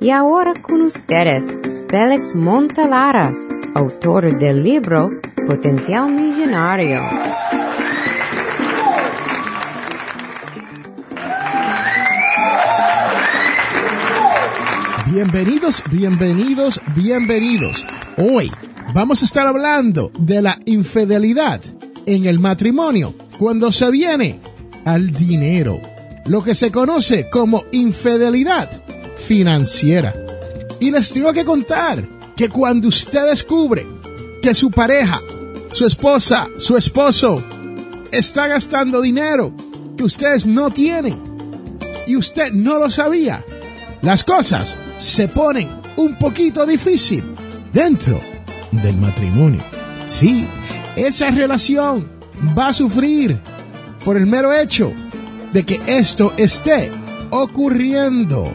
Y ahora con ustedes, Félix Montalara, autor del libro Potencial Millonario. Bienvenidos, bienvenidos, bienvenidos. Hoy vamos a estar hablando de la infidelidad en el matrimonio cuando se viene al dinero, lo que se conoce como infidelidad financiera. Y les tengo que contar que cuando usted descubre que su pareja, su esposa, su esposo está gastando dinero que ustedes no tienen y usted no lo sabía, las cosas se ponen un poquito difícil dentro del matrimonio. Sí, esa relación va a sufrir por el mero hecho de que esto esté ocurriendo.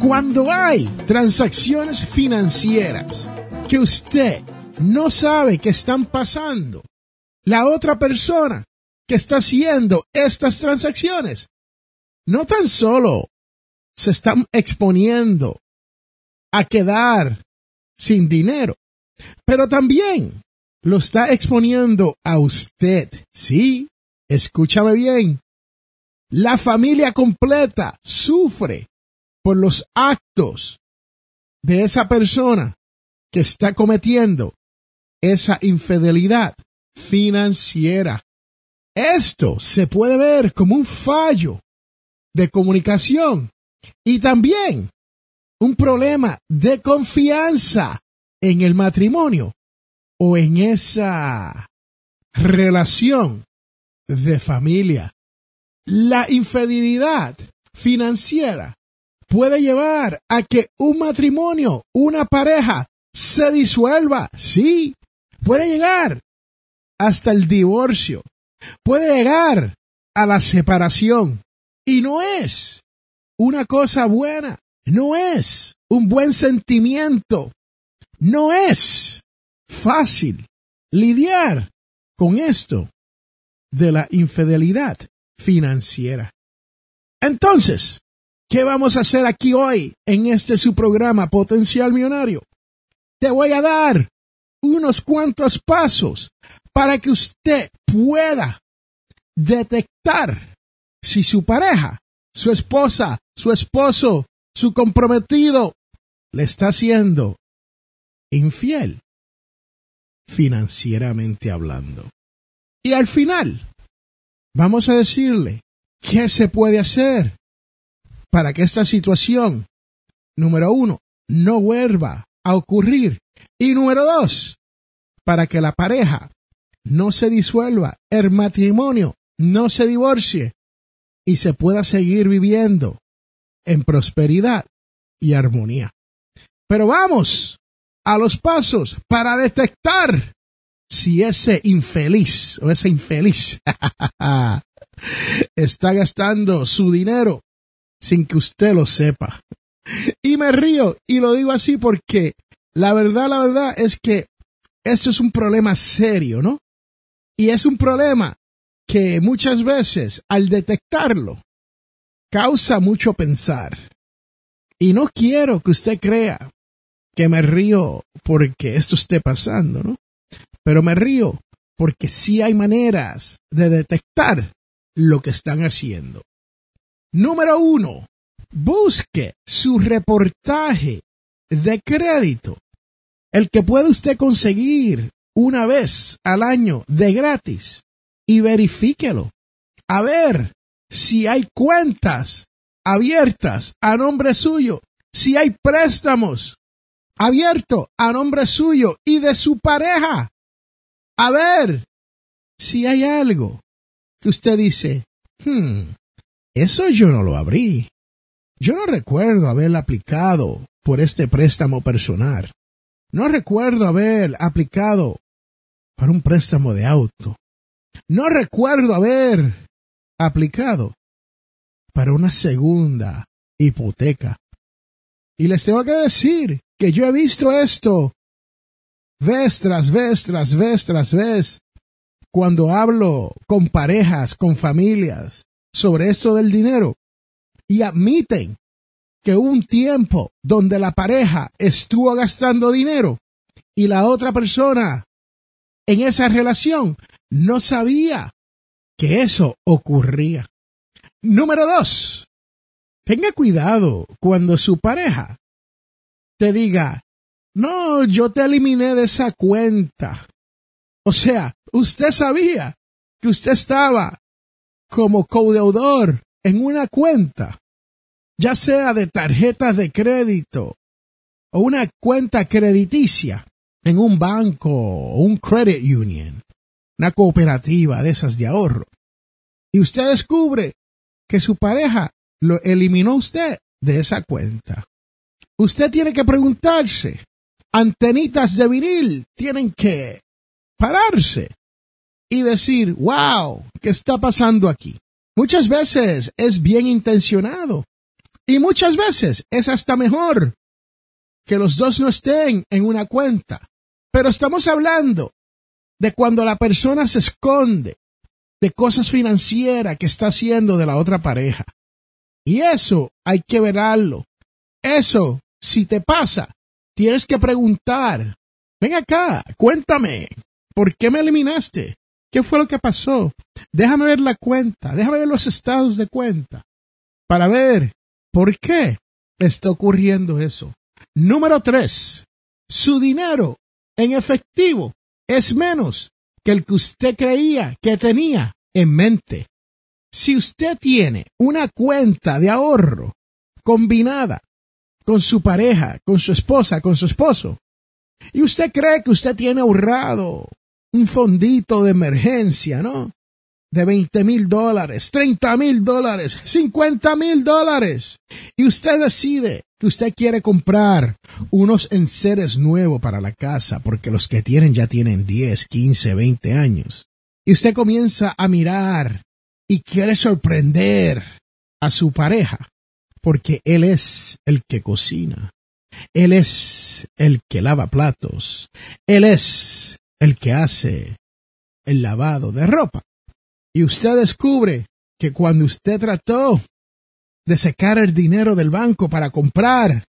Cuando hay transacciones financieras que usted no sabe que están pasando, la otra persona que está haciendo estas transacciones no tan solo se están exponiendo a quedar sin dinero, pero también lo está exponiendo a usted. Sí, escúchame bien. La familia completa sufre por los actos de esa persona que está cometiendo esa infidelidad financiera. Esto se puede ver como un fallo de comunicación y también un problema de confianza en el matrimonio o en esa relación de familia. La infidelidad financiera puede llevar a que un matrimonio, una pareja, se disuelva. Sí, puede llegar hasta el divorcio. Puede llegar a la separación. Y no es una cosa buena. No es un buen sentimiento. No es fácil lidiar con esto de la infidelidad financiera. Entonces, ¿qué vamos a hacer aquí hoy en este su programa Potencial Millonario? Te voy a dar unos cuantos pasos para que usted pueda detectar si su pareja, su esposa, su esposo, su comprometido le está haciendo infiel financieramente hablando. Y al final, vamos a decirle qué se puede hacer para que esta situación, número uno, no vuelva a ocurrir. Y número dos, para que la pareja no se disuelva, el matrimonio no se divorcie y se pueda seguir viviendo en prosperidad y armonía. Pero vamos a los pasos para detectar si ese infeliz o ese infeliz está gastando su dinero sin que usted lo sepa. Y me río y lo digo así porque la verdad, la verdad es que esto es un problema serio, ¿no? Y es un problema que muchas veces al detectarlo causa mucho pensar. Y no quiero que usted crea que me río porque esto esté pasando, ¿no? Pero me río porque sí hay maneras de detectar lo que están haciendo. Número uno, busque su reportaje de crédito, el que puede usted conseguir una vez al año de gratis y verifíquelo. A ver si hay cuentas abiertas a nombre suyo, si hay préstamos abierto a nombre suyo y de su pareja. A ver si hay algo que usted dice, hmm, eso yo no lo abrí. Yo no recuerdo haber aplicado por este préstamo personal. No recuerdo haber aplicado para un préstamo de auto. No recuerdo haber aplicado para una segunda hipoteca. Y les tengo que decir que yo he visto esto vez tras vez tras vez tras vez cuando hablo con parejas, con familias sobre esto del dinero y admiten que un tiempo donde la pareja estuvo gastando dinero y la otra persona en esa relación no sabía que eso ocurría. Número dos, tenga cuidado cuando su pareja te diga, no, yo te eliminé de esa cuenta. O sea, usted sabía que usted estaba como codeudor en una cuenta, ya sea de tarjetas de crédito o una cuenta crediticia en un banco o un credit union, una cooperativa de esas de ahorro. Y usted descubre que su pareja lo eliminó usted de esa cuenta. Usted tiene que preguntarse, antenitas de vinil tienen que pararse y decir, wow, ¿qué está pasando aquí? Muchas veces es bien intencionado y muchas veces es hasta mejor que los dos no estén en una cuenta. Pero estamos hablando de cuando la persona se esconde de cosas financieras que está haciendo de la otra pareja. Y eso hay que verlo. Eso, si te pasa, tienes que preguntar, ven acá, cuéntame, ¿por qué me eliminaste? ¿Qué fue lo que pasó? Déjame ver la cuenta, déjame ver los estados de cuenta para ver por qué está ocurriendo eso. Número tres, su dinero en efectivo es menos que el que usted creía que tenía en mente. Si usted tiene una cuenta de ahorro combinada con su pareja, con su esposa, con su esposo, y usted cree que usted tiene ahorrado un fondito de emergencia, ¿no? De 20 mil dólares, 30 mil dólares, 50 mil dólares. Y usted decide que usted quiere comprar unos enseres nuevos para la casa, porque los que tienen ya tienen 10, 15, 20 años. Y usted comienza a mirar y quiere sorprender a su pareja, porque él es el que cocina. Él es el que lava platos. Él es el que hace el lavado de ropa. Y usted descubre que cuando usted trató de secar el dinero del banco para comprar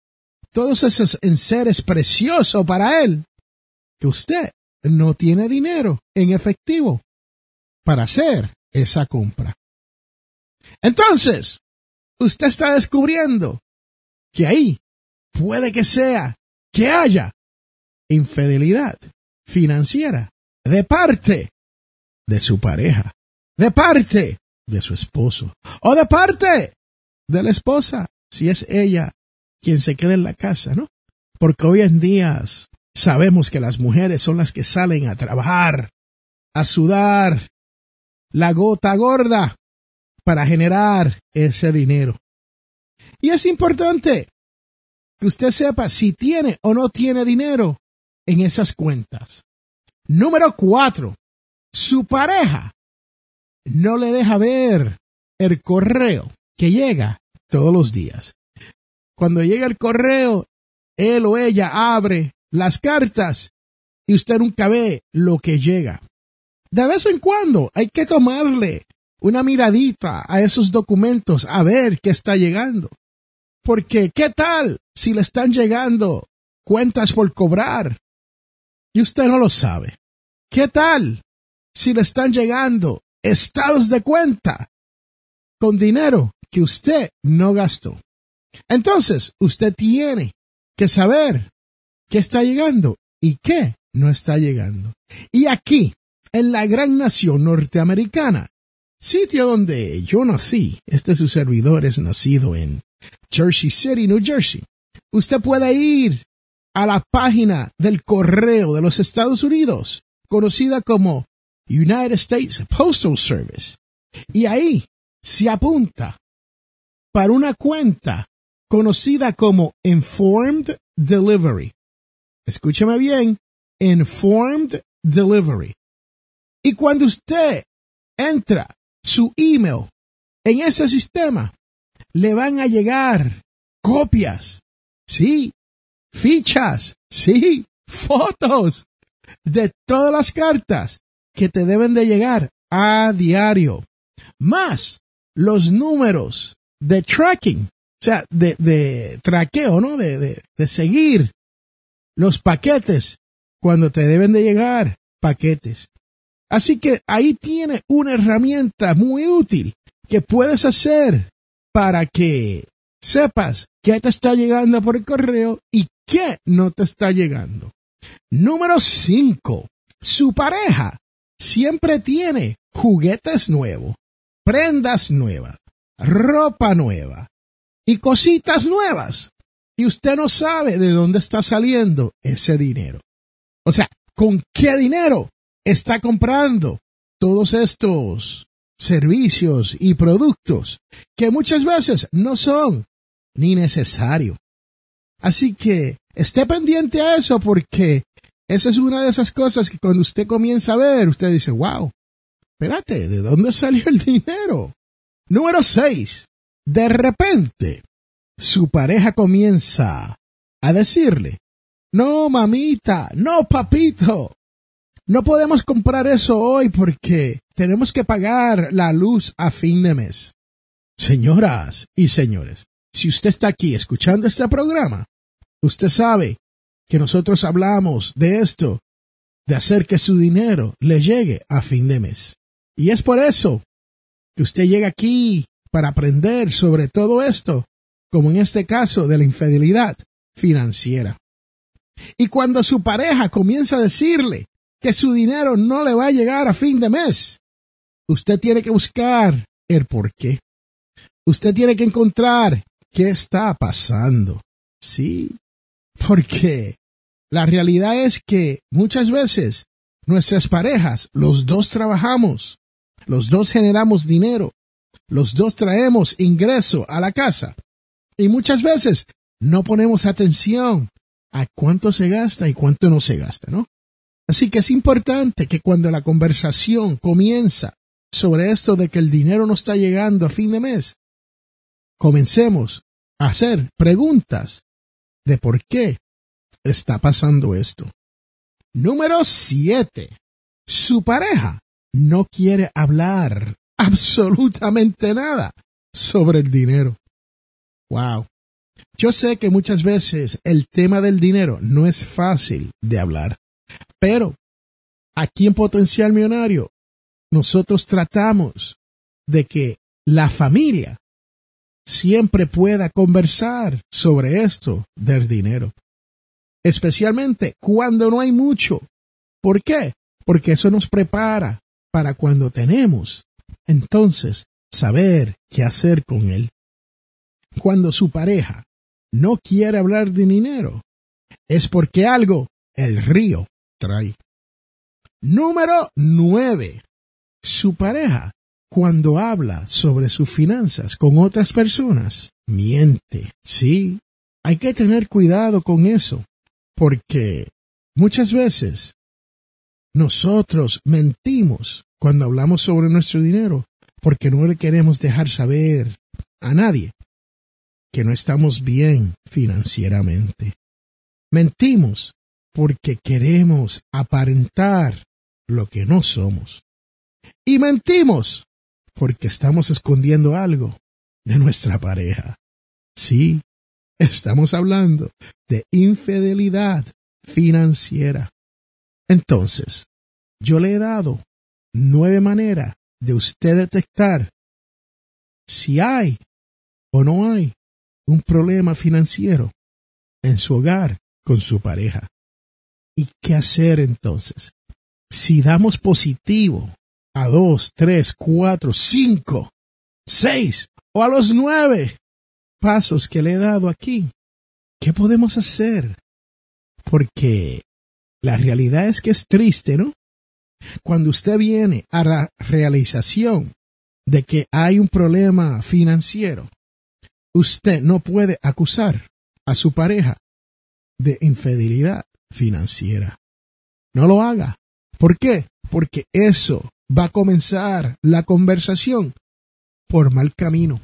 todos esos enseres preciosos para él, que usted no tiene dinero en efectivo para hacer esa compra. Entonces, usted está descubriendo que ahí puede que sea que haya infidelidad financiera de parte de su pareja, de parte de su esposo o de parte de la esposa, si es ella quien se queda en la casa, ¿no? Porque hoy en día sabemos que las mujeres son las que salen a trabajar, a sudar la gota gorda para generar ese dinero. Y es importante que usted sepa si tiene o no tiene dinero en esas cuentas. Número cuatro, su pareja no le deja ver el correo que llega todos los días. Cuando llega el correo, él o ella abre las cartas y usted nunca ve lo que llega. De vez en cuando hay que tomarle una miradita a esos documentos a ver qué está llegando. Porque, ¿qué tal si le están llegando cuentas por cobrar? Y usted no lo sabe. ¿Qué tal si le están llegando estados de cuenta con dinero que usted no gastó? Entonces, usted tiene que saber qué está llegando y qué no está llegando. Y aquí, en la gran nación norteamericana, sitio donde yo nací, este su servidor es nacido en Jersey City, New Jersey. Usted puede ir a la página del correo de los Estados Unidos, conocida como United States Postal Service. Y ahí se apunta para una cuenta conocida como Informed Delivery. Escúcheme bien, Informed Delivery. Y cuando usted entra su email en ese sistema, le van a llegar copias, sí, fichas, sí, fotos de todas las cartas que te deben de llegar a diario, más los números de tracking, sea, de, de traqueo, ¿no? De, de, de seguir los paquetes cuando te deben de llegar paquetes. Así que ahí tiene una herramienta muy útil que puedes hacer para que sepas qué te está llegando por el correo y qué no te está llegando. Número 5. Su pareja siempre tiene juguetes nuevos, prendas nuevas, ropa nueva y cositas nuevas. Y usted no sabe de dónde está saliendo ese dinero. O sea, ¿con qué dinero está comprando todos estos servicios y productos que muchas veces no son ni necesarios? Así que esté pendiente a eso porque esa es una de esas cosas que cuando usted comienza a ver, usted dice, wow, espérate, ¿de dónde salió el dinero? Número 6. De repente, su pareja comienza a decirle, no, mamita, no, papito, no podemos comprar eso hoy porque tenemos que pagar la luz a fin de mes. Señoras y señores, si usted está aquí escuchando este programa, usted sabe que nosotros hablamos de esto, de hacer que su dinero le llegue a fin de mes. Y es por eso que usted llega aquí para aprender sobre todo esto, como en este caso de la infidelidad financiera. Y cuando su pareja comienza a decirle que su dinero no le va a llegar a fin de mes, usted tiene que buscar el por qué. Usted tiene que encontrar qué está pasando. Sí, porque la realidad es que muchas veces nuestras parejas, los dos trabajamos, los dos generamos dinero, los dos traemos ingreso a la casa y muchas veces no ponemos atención a cuánto se gasta y cuánto no se gasta, ¿no? Así que es importante que cuando la conversación comienza sobre esto de que el dinero no está llegando a fin de mes, comencemos a hacer preguntas de por qué está pasando esto. Número 7. Su pareja no quiere hablar absolutamente nada sobre el dinero. Wow. Yo sé que muchas veces el tema del dinero no es fácil de hablar, pero aquí en Potencial Millonario nosotros tratamos de que la familia siempre pueda conversar sobre esto del dinero especialmente cuando no hay mucho. ¿Por qué? Porque eso nos prepara para cuando tenemos, entonces, saber qué hacer con él. Cuando su pareja no quiere hablar de dinero, es porque algo el río trae. Número nueve. Su pareja, cuando habla sobre sus finanzas con otras personas, miente. Sí, hay que tener cuidado con eso porque muchas veces nosotros mentimos cuando hablamos sobre nuestro dinero porque no le queremos dejar saber a nadie que no estamos bien financieramente. Mentimos porque queremos aparentar lo que no somos. Y mentimos porque estamos escondiendo algo de nuestra pareja. Sí, Estamos hablando de infidelidad financiera. Entonces, yo le he dado nueve maneras de usted detectar si hay o no hay un problema financiero en su hogar con su pareja. ¿Y qué hacer entonces? Si damos positivo a dos, tres, cuatro, cinco, seis o a los nueve, pasos que le he dado aquí, ¿qué podemos hacer? Porque la realidad es que es triste, ¿no? Cuando usted viene a la realización de que hay un problema financiero, usted no puede acusar a su pareja de infidelidad financiera. No lo haga. ¿Por qué? Porque eso va a comenzar la conversación por mal camino.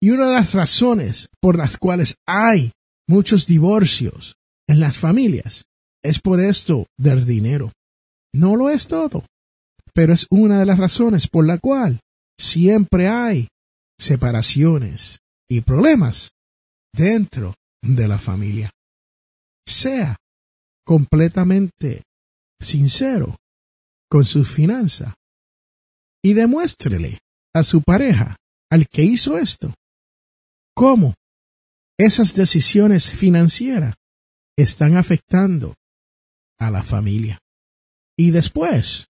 Y una de las razones por las cuales hay muchos divorcios en las familias es por esto del dinero. No lo es todo, pero es una de las razones por la cual siempre hay separaciones y problemas dentro de la familia. Sea completamente sincero con sus finanzas y demuéstrele a su pareja, al que hizo esto, cómo esas decisiones financieras están afectando a la familia. Y después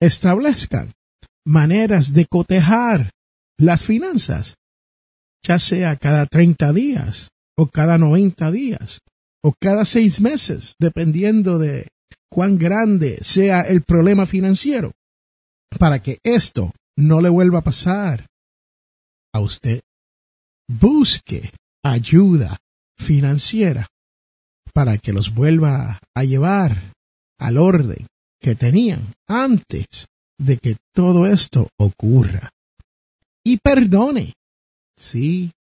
establezcan maneras de cotejar las finanzas, ya sea cada 30 días o cada 90 días o cada seis meses, dependiendo de cuán grande sea el problema financiero, para que esto no le vuelva a pasar a usted. Busque ayuda financiera para que los vuelva a llevar al orden que tenían antes de que todo esto ocurra. Y perdone. Sí,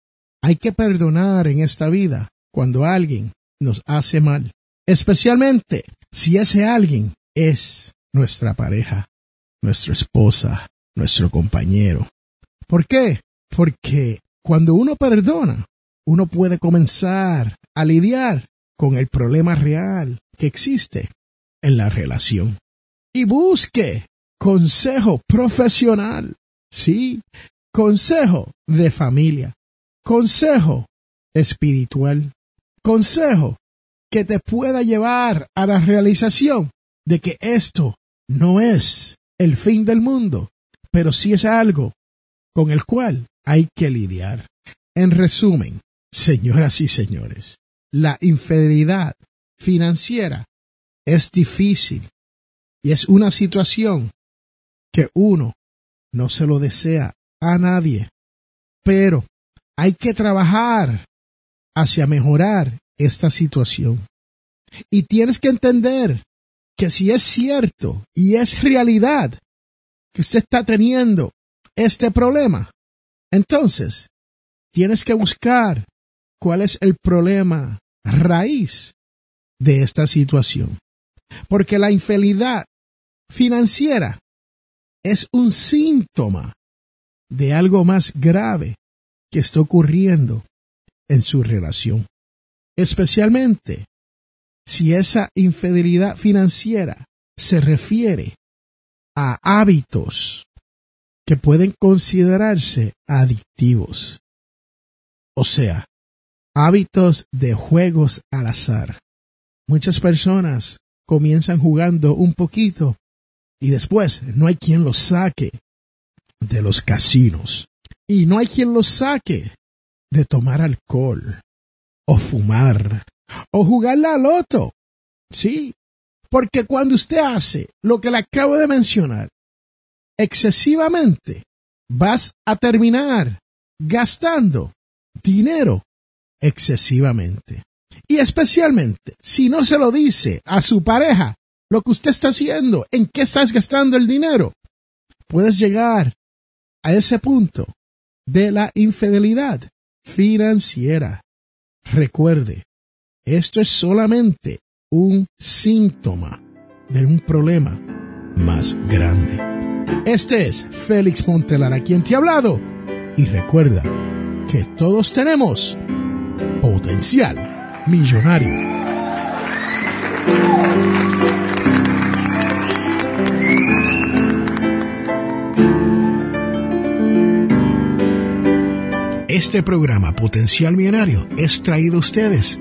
hay que perdonar en esta vida cuando alguien nos hace mal, especialmente si ese alguien es nuestra pareja, nuestra esposa, nuestro compañero. ¿Por qué? Porque cuando uno perdona, uno puede comenzar a lidiar con el problema real que existe en la relación. Y busque consejo profesional. Sí, consejo de familia. Consejo espiritual. Consejo que te pueda llevar a la realización de que esto no es el fin del mundo, pero sí es algo con el cual hay que lidiar. En resumen, señoras y señores, la infidelidad financiera es difícil y es una situación que uno no se lo desea a nadie, pero hay que trabajar hacia mejorar esta situación. Y tienes que entender que si es cierto y es realidad que usted está teniendo este problema, entonces tienes que buscar cuál es el problema raíz de esta situación. Porque la infidelidad financiera es un síntoma de algo más grave que está ocurriendo en su relación. Especialmente si esa infidelidad financiera se refiere a hábitos que pueden considerarse adictivos. O sea, hábitos de juegos al azar. Muchas personas comienzan jugando un poquito y después no hay quien los saque de los casinos. Y no hay quien los saque de tomar alcohol o fumar o jugar la loto. Sí, porque cuando usted hace lo que le acabo de mencionar excesivamente, vas a terminar gastando dinero excesivamente. Y especialmente si no se lo dice a su pareja lo que usted está haciendo, en qué estás gastando el dinero, puedes llegar a ese punto de la infidelidad financiera. Recuerde, esto es solamente un síntoma de un problema más grande. Este es Félix Montelara quien te ha hablado y recuerda que todos tenemos potencial millonario. Este programa Potencial Millonario es traído a ustedes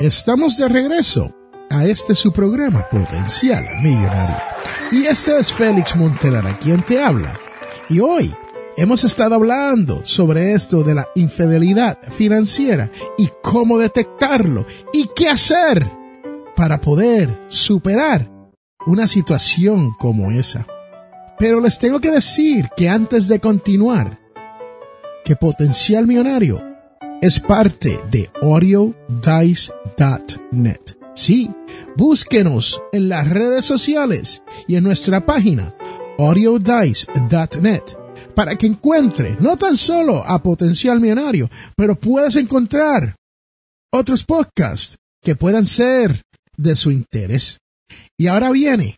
Estamos de regreso a este su programa Potencial Millonario. Y este es Félix Montelara quien te habla. Y hoy hemos estado hablando sobre esto de la infidelidad financiera y cómo detectarlo y qué hacer para poder superar una situación como esa. Pero les tengo que decir que antes de continuar, que Potencial Millonario es parte de audiodice.net. Sí, búsquenos en las redes sociales y en nuestra página audiodice.net para que encuentre no tan solo a Potencial Millonario, pero puedas encontrar otros podcasts que puedan ser de su interés. Y ahora viene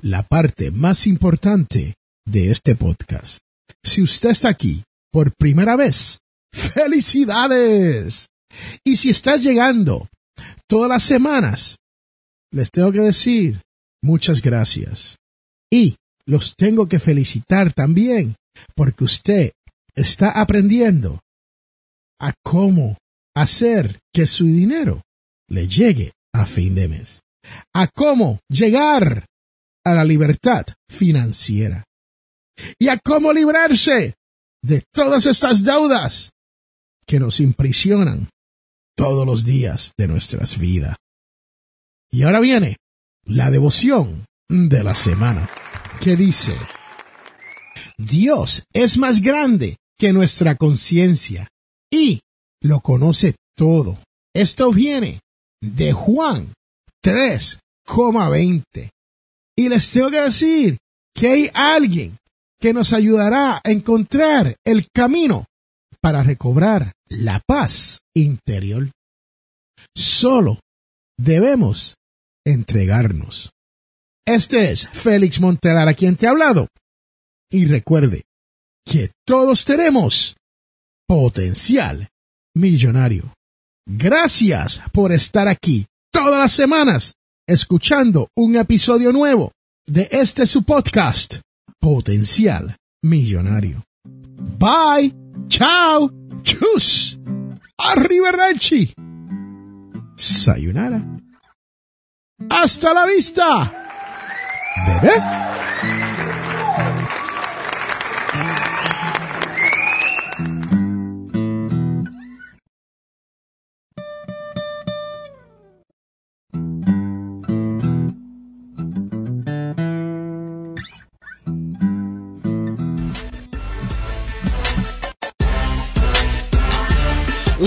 la parte más importante de este podcast. Si usted está aquí por primera vez, ¡felicidades! Y si estás llegando todas las semanas, les tengo que decir muchas gracias. Y los tengo que felicitar también porque usted está aprendiendo a cómo hacer que su dinero le llegue a fin de mes, a cómo llegar a la libertad financiera y a cómo librarse de todas estas deudas que nos imprisionan todos los días de nuestras vidas. Y ahora viene la devoción de la semana, que dice, Dios es más grande que nuestra conciencia y lo conoce todo. Esto viene de Juan 3,20. Y les tengo que decir que hay alguien que nos ayudará a encontrar el camino para recobrar la paz interior. Solo debemos entregarnos. Este es Félix Montelar a quien te ha hablado. Y recuerde que todos tenemos potencial millonario. Gracias por estar aquí todas las semanas escuchando un episodio nuevo de este su podcast, Potencial Millonario. Bye, chao, chus, arrivederci, sayonara. Hasta la vista, bebé.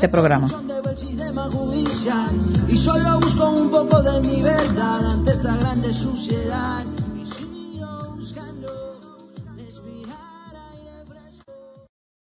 este programa. Y solo busco un poco de mi verdad ante esta grande suciedad.